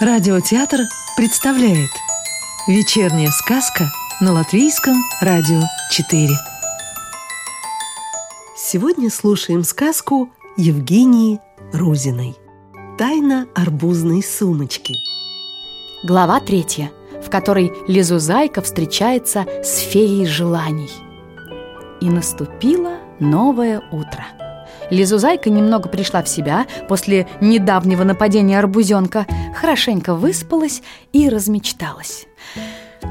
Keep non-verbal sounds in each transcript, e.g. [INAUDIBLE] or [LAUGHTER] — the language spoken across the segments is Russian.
Радиотеатр представляет Вечерняя сказка на Латвийском радио 4 Сегодня слушаем сказку Евгении Рузиной Тайна арбузной сумочки Глава третья, в которой Лизузайка встречается с феей желаний. И наступило новое утро – Лизузайка немного пришла в себя после недавнего нападения арбузенка, хорошенько выспалась и размечталась.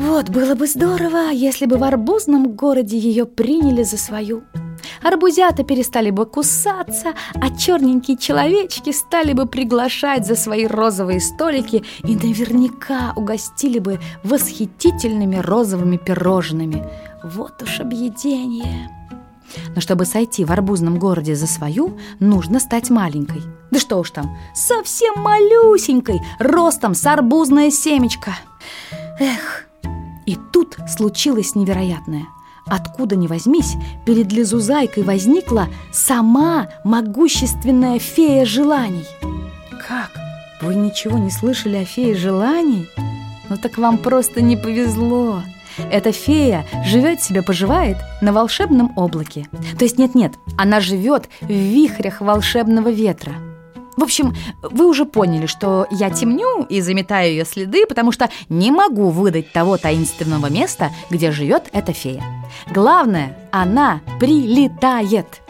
Вот было бы здорово, если бы в арбузном городе ее приняли за свою. Арбузята перестали бы кусаться, а черненькие человечки стали бы приглашать за свои розовые столики и наверняка угостили бы восхитительными розовыми пирожными. Вот уж объедение! Но чтобы сойти в арбузном городе за свою, нужно стать маленькой. Да что уж там, совсем малюсенькой, ростом с арбузное семечко. Эх, и тут случилось невероятное. Откуда ни возьмись, перед Лизузайкой возникла сама могущественная фея желаний. Как? Вы ничего не слышали о фее желаний? Ну так вам просто не повезло. Эта фея живет себе, поживает на волшебном облаке. То есть нет-нет, она живет в вихрях волшебного ветра. В общем, вы уже поняли, что я темню и заметаю ее следы, потому что не могу выдать того таинственного места, где живет эта фея. Главное, она прилетает.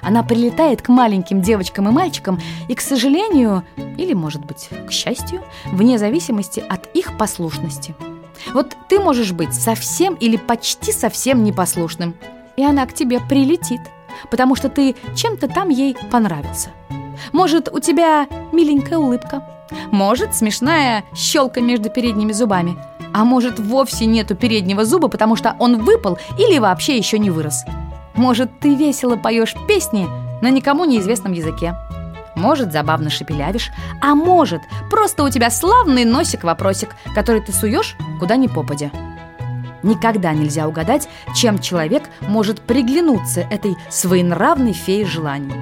Она прилетает к маленьким девочкам и мальчикам и, к сожалению, или, может быть, к счастью, вне зависимости от их послушности – вот ты можешь быть совсем или почти совсем непослушным, и она к тебе прилетит, потому что ты чем-то там ей понравился. Может, у тебя миленькая улыбка, может, смешная щелка между передними зубами, а может, вовсе нету переднего зуба, потому что он выпал или вообще еще не вырос. Может, ты весело поешь песни на никому неизвестном языке. Может, забавно шепелявишь, а может, просто у тебя славный носик-вопросик, который ты суешь куда ни попадя. Никогда нельзя угадать, чем человек может приглянуться этой своенравной фее желаний.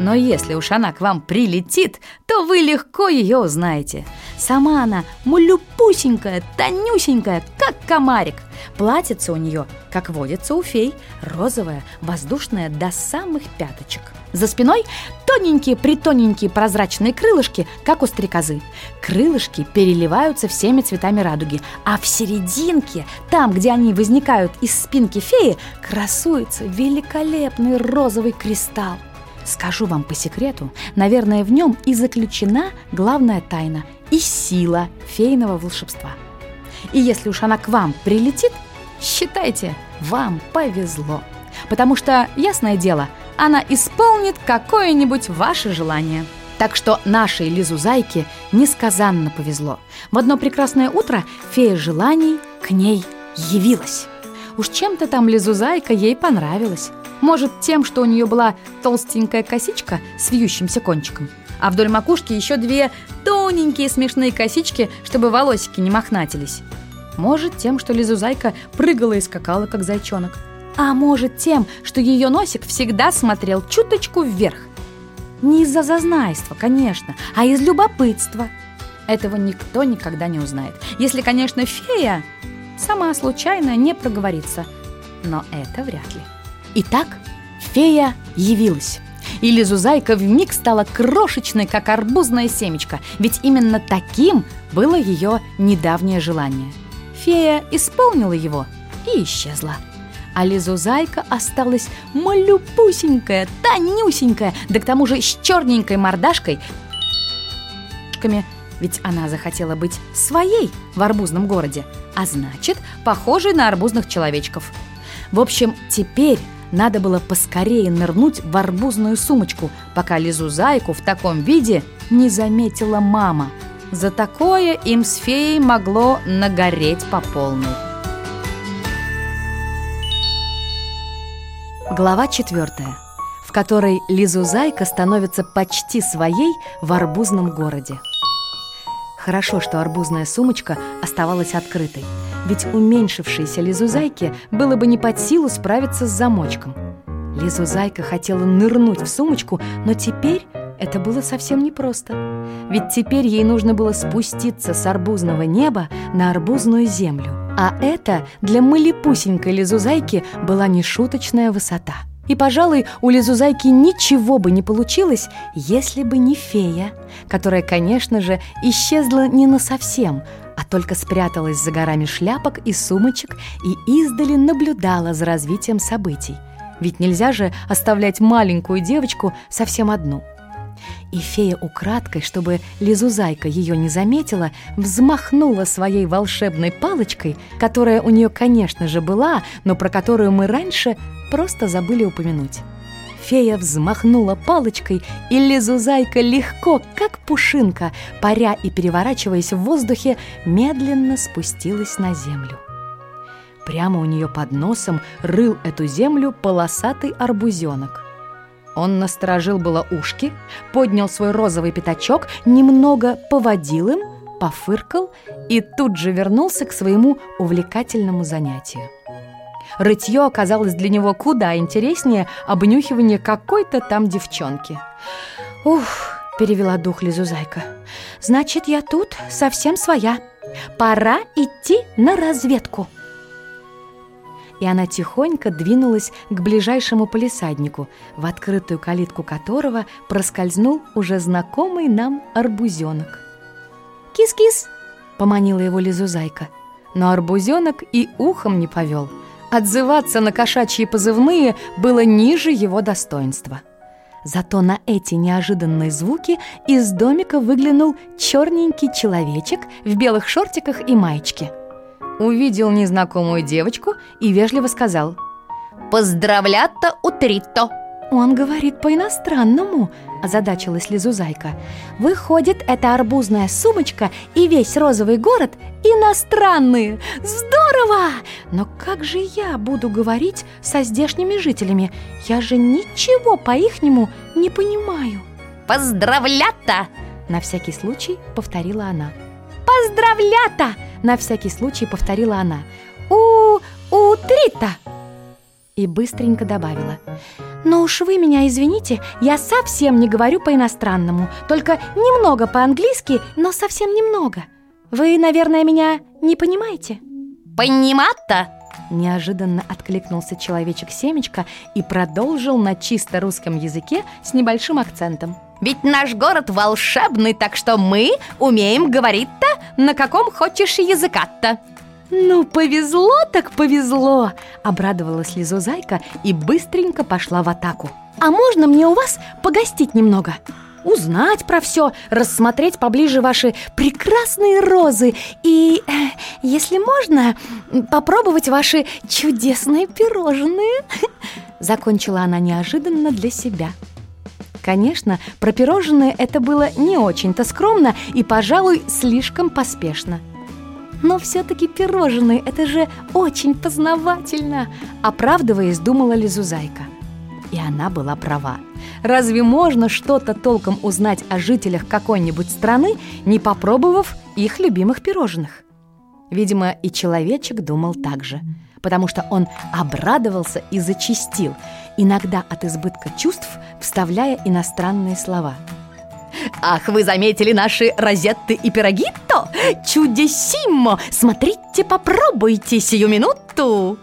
Но если уж она к вам прилетит, то вы легко ее узнаете. Сама она мулюпусенькая, тонюсенькая, как комарик. Платьице у нее, как водится у фей, розовое, воздушное до самых пяточек. За спиной тоненькие-притоненькие прозрачные крылышки, как у стрекозы. Крылышки переливаются всеми цветами радуги, а в серединке, там, где они возникают из спинки феи, красуется великолепный розовый кристалл. Скажу вам по секрету, наверное, в нем и заключена главная тайна и сила фейного волшебства. И если уж она к вам прилетит, считайте, вам повезло. Потому что, ясное дело, она исполнит какое-нибудь ваше желание. Так что нашей Лизузайке несказанно повезло. В одно прекрасное утро фея желаний к ней явилась. Уж чем-то там Лизузайка ей понравилась. Может, тем, что у нее была толстенькая косичка с вьющимся кончиком, а вдоль макушки еще две тоненькие смешные косички, чтобы волосики не мохнатились. Может, тем, что Лизузайка прыгала и скакала, как зайчонок. А может тем, что ее носик всегда смотрел чуточку вверх. Не из-за зазнайства, конечно, а из любопытства. Этого никто никогда не узнает. Если, конечно, фея сама случайно не проговорится. Но это вряд ли. Итак, фея явилась. И Лизузайка вмиг стала крошечной, как арбузное семечко, ведь именно таким было ее недавнее желание. Фея исполнила его и исчезла а Лизузайка осталась малюпусенькая, тонюсенькая, да к тому же с черненькой мордашкой, ведь она захотела быть своей в арбузном городе, а значит, похожей на арбузных человечков. В общем, теперь надо было поскорее нырнуть в арбузную сумочку, пока Лизузайку в таком виде не заметила мама. За такое им с феей могло нагореть по полной. Глава четвертая, в которой Лизузайка становится почти своей в арбузном городе. Хорошо, что арбузная сумочка оставалась открытой, ведь уменьшившейся Лизузайке было бы не под силу справиться с замочком. Лизузайка хотела нырнуть в сумочку, но теперь это было совсем непросто. Ведь теперь ей нужно было спуститься с арбузного неба на арбузную землю. А это для малепусенькой лизузайки была нешуточная высота. И, пожалуй, у Лизузайки ничего бы не получилось, если бы не фея, которая, конечно же, исчезла не на совсем, а только спряталась за горами шляпок и сумочек и издали наблюдала за развитием событий. Ведь нельзя же оставлять маленькую девочку совсем одну. И фея украдкой, чтобы Лизузайка ее не заметила, взмахнула своей волшебной палочкой, которая у нее, конечно же, была, но про которую мы раньше просто забыли упомянуть. Фея взмахнула палочкой, и Лизузайка легко, как пушинка, паря и переворачиваясь в воздухе, медленно спустилась на землю. Прямо у нее под носом рыл эту землю полосатый арбузенок. Он насторожил было ушки, поднял свой розовый пятачок, немного поводил им, пофыркал и тут же вернулся к своему увлекательному занятию. Рытье оказалось для него куда интереснее обнюхивания какой-то там девчонки. «Ух!» – перевела дух Лизузайка. «Значит, я тут совсем своя. Пора идти на разведку!» И она тихонько двинулась к ближайшему полисаднику, в открытую калитку которого проскользнул уже знакомый нам арбузенок. «Кис-кис!» – поманила его Лизузайка. Но арбузенок и ухом не повел – Отзываться на кошачьи позывные было ниже его достоинства. Зато на эти неожиданные звуки из домика выглянул черненький человечек в белых шортиках и маечке. Увидел незнакомую девочку и вежливо сказал «Поздравлято утрито!» «Он говорит по-иностранному», – озадачилась Лизузайка. «Выходит, эта арбузная сумочка и весь розовый город иностранные! Здорово! Но как же я буду говорить со здешними жителями? Я же ничего по-ихнему не понимаю!» «Поздравлято!» – на всякий случай повторила она. «Поздравлято!» – на всякий случай повторила она. «У... утрита!» И быстренько добавила – но уж вы меня извините, я совсем не говорю по-иностранному, только немного по-английски, но совсем немного. Вы, наверное, меня не понимаете? Понимать-то? Неожиданно откликнулся человечек-семечко и продолжил на чисто русском языке с небольшим акцентом. Ведь наш город волшебный, так что мы умеем говорить-то на каком хочешь языка-то. «Ну, повезло так повезло!» – обрадовалась Лизузайка и быстренько пошла в атаку. «А можно мне у вас погостить немного?» узнать про все, рассмотреть поближе ваши прекрасные розы и, э, если можно, попробовать ваши чудесные пирожные. [LAUGHS] Закончила она неожиданно для себя. Конечно, про пирожные это было не очень-то скромно и, пожалуй, слишком поспешно. Но все-таки пирожные – это же очень познавательно!» Оправдываясь, думала Лизузайка. И она была права. Разве можно что-то толком узнать о жителях какой-нибудь страны, не попробовав их любимых пирожных? Видимо, и человечек думал так же, потому что он обрадовался и зачистил, иногда от избытка чувств вставляя иностранные слова – Ах, вы заметили наши розетты и пироги-то? Чудесимо! Смотрите, попробуйте сию минуту!»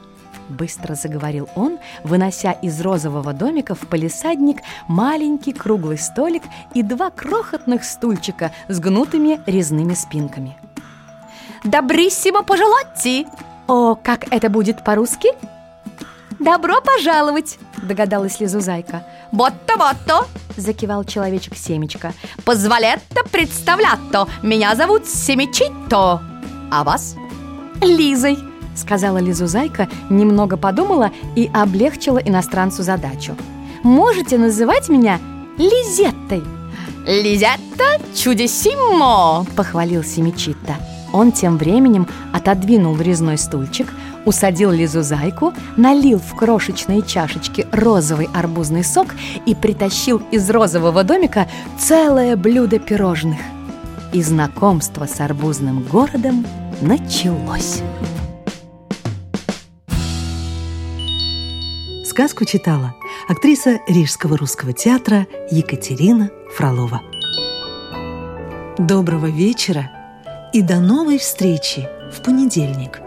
Быстро заговорил он, вынося из розового домика в палисадник маленький круглый столик и два крохотных стульчика с гнутыми резными спинками. «Добриссимо пожелати!» «О, как это будет по-русски?» «Добро пожаловать!» – догадалась Лизузайка. «Ботто-ботто!» – закивал человечек-семечко. «Позволетто представлятто! Меня зовут Семечитто! А вас?» «Лизой!» – сказала Лизузайка, немного подумала и облегчила иностранцу задачу. «Можете называть меня Лизеттой!» «Лизетта чудесимо!» – похвалил Семечитто. Он тем временем отодвинул резной стульчик, усадил Лизу зайку, налил в крошечные чашечки розовый арбузный сок и притащил из розового домика целое блюдо пирожных. И знакомство с арбузным городом началось. Сказку читала актриса Рижского русского театра Екатерина Фролова. Доброго вечера и до новой встречи в понедельник.